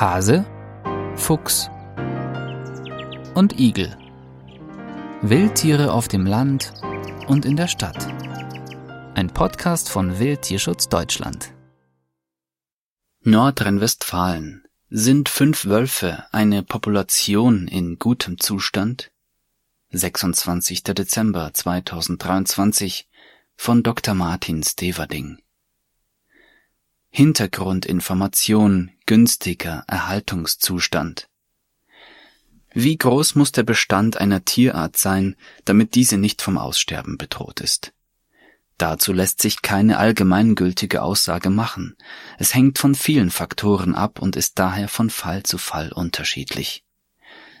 Hase, Fuchs und Igel. Wildtiere auf dem Land und in der Stadt. Ein Podcast von Wildtierschutz Deutschland. Nordrhein-Westfalen. Sind fünf Wölfe eine Population in gutem Zustand? 26. Dezember 2023 von Dr. Martin Steverding. Hintergrundinformation günstiger Erhaltungszustand. Wie groß muss der Bestand einer Tierart sein, damit diese nicht vom Aussterben bedroht ist? Dazu lässt sich keine allgemeingültige Aussage machen. Es hängt von vielen Faktoren ab und ist daher von Fall zu Fall unterschiedlich.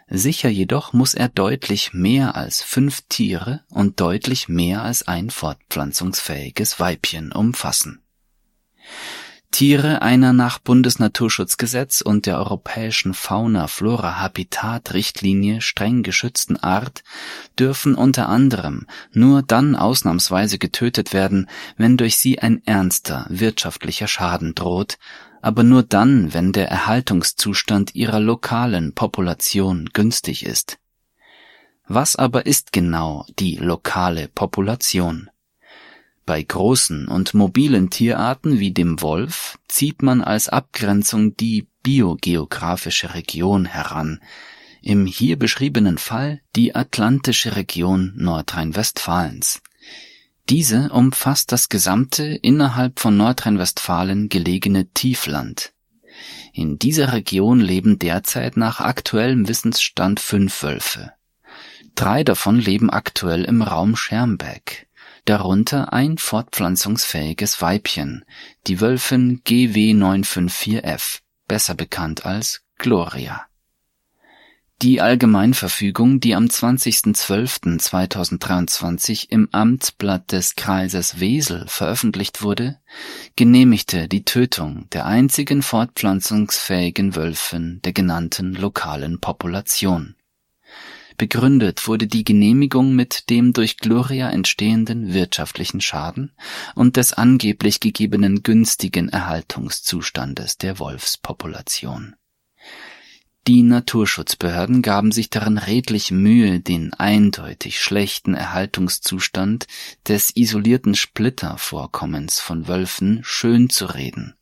Sicher jedoch muss er deutlich mehr als fünf Tiere und deutlich mehr als ein fortpflanzungsfähiges Weibchen umfassen. Tiere einer nach Bundesnaturschutzgesetz und der europäischen Fauna-Flora-Habitat-Richtlinie streng geschützten Art dürfen unter anderem nur dann ausnahmsweise getötet werden, wenn durch sie ein ernster wirtschaftlicher Schaden droht, aber nur dann, wenn der Erhaltungszustand ihrer lokalen Population günstig ist. Was aber ist genau die lokale Population? Bei großen und mobilen Tierarten wie dem Wolf zieht man als Abgrenzung die biogeografische Region heran, im hier beschriebenen Fall die atlantische Region Nordrhein-Westfalens. Diese umfasst das gesamte innerhalb von Nordrhein-Westfalen gelegene Tiefland. In dieser Region leben derzeit nach aktuellem Wissensstand fünf Wölfe. Drei davon leben aktuell im Raum Schermbeck darunter ein fortpflanzungsfähiges Weibchen, die Wölfin GW954F, besser bekannt als Gloria. Die Allgemeinverfügung, die am 20.12.2023 im Amtsblatt des Kreises Wesel veröffentlicht wurde, genehmigte die Tötung der einzigen fortpflanzungsfähigen Wölfin der genannten lokalen Population Begründet wurde die Genehmigung mit dem durch Gloria entstehenden wirtschaftlichen Schaden und des angeblich gegebenen günstigen Erhaltungszustandes der Wolfspopulation. Die Naturschutzbehörden gaben sich darin redlich Mühe, den eindeutig schlechten Erhaltungszustand des isolierten Splittervorkommens von Wölfen schönzureden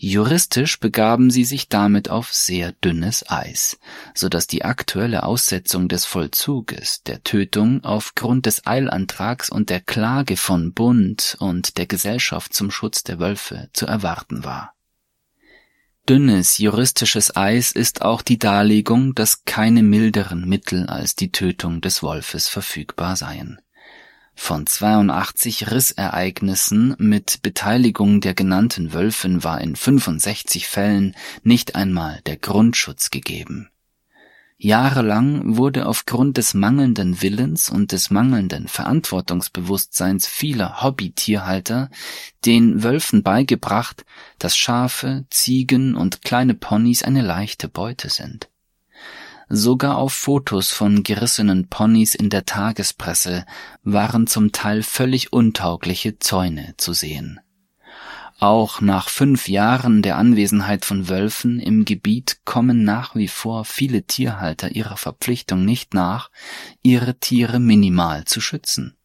Juristisch begaben sie sich damit auf sehr dünnes Eis, so dass die aktuelle Aussetzung des Vollzuges der Tötung aufgrund des Eilantrags und der Klage von Bund und der Gesellschaft zum Schutz der Wölfe zu erwarten war. Dünnes juristisches Eis ist auch die Darlegung, dass keine milderen Mittel als die Tötung des Wolfes verfügbar seien von 82 Rissereignissen mit Beteiligung der genannten Wölfin war in 65 Fällen nicht einmal der Grundschutz gegeben. Jahrelang wurde aufgrund des mangelnden Willens und des mangelnden Verantwortungsbewusstseins vieler Hobbytierhalter den Wölfen beigebracht, dass Schafe, Ziegen und kleine Ponys eine leichte Beute sind. Sogar auf Fotos von gerissenen Ponys in der Tagespresse waren zum Teil völlig untaugliche Zäune zu sehen. Auch nach fünf Jahren der Anwesenheit von Wölfen im Gebiet kommen nach wie vor viele Tierhalter ihrer Verpflichtung nicht nach, ihre Tiere minimal zu schützen.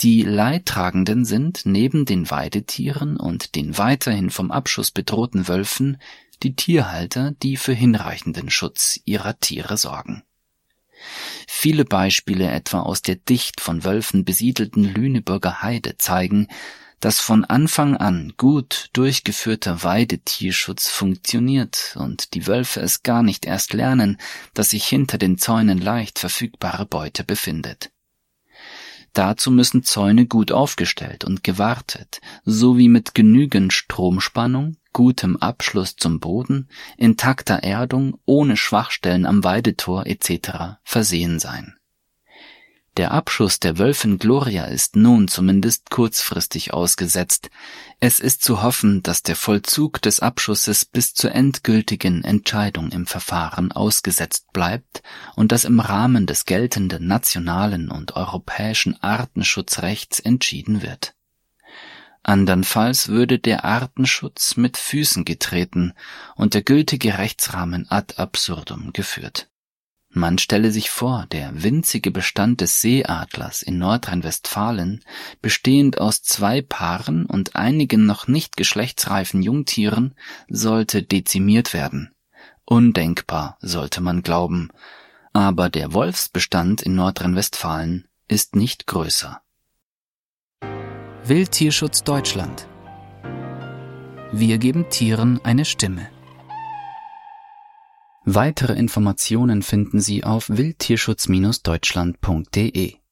Die Leidtragenden sind neben den Weidetieren und den weiterhin vom Abschuss bedrohten Wölfen die Tierhalter, die für hinreichenden Schutz ihrer Tiere sorgen. Viele Beispiele etwa aus der dicht von Wölfen besiedelten Lüneburger Heide zeigen, dass von Anfang an gut durchgeführter Weidetierschutz funktioniert und die Wölfe es gar nicht erst lernen, dass sich hinter den Zäunen leicht verfügbare Beute befindet. Dazu müssen Zäune gut aufgestellt und gewartet, sowie mit genügend Stromspannung, gutem Abschluss zum Boden, intakter Erdung, ohne Schwachstellen am Weidetor etc. versehen sein. Der Abschuss der Wölfin Gloria ist nun zumindest kurzfristig ausgesetzt. Es ist zu hoffen, dass der Vollzug des Abschusses bis zur endgültigen Entscheidung im Verfahren ausgesetzt bleibt und dass im Rahmen des geltenden nationalen und europäischen Artenschutzrechts entschieden wird Andernfalls würde der Artenschutz mit Füßen getreten und der gültige Rechtsrahmen ad absurdum geführt. Man stelle sich vor, der winzige Bestand des Seeadlers in Nordrhein-Westfalen, bestehend aus zwei Paaren und einigen noch nicht geschlechtsreifen Jungtieren, sollte dezimiert werden. Undenkbar, sollte man glauben. Aber der Wolfsbestand in Nordrhein-Westfalen ist nicht größer. Wildtierschutz Deutschland. Wir geben Tieren eine Stimme. Weitere Informationen finden Sie auf wildtierschutz-deutschland.de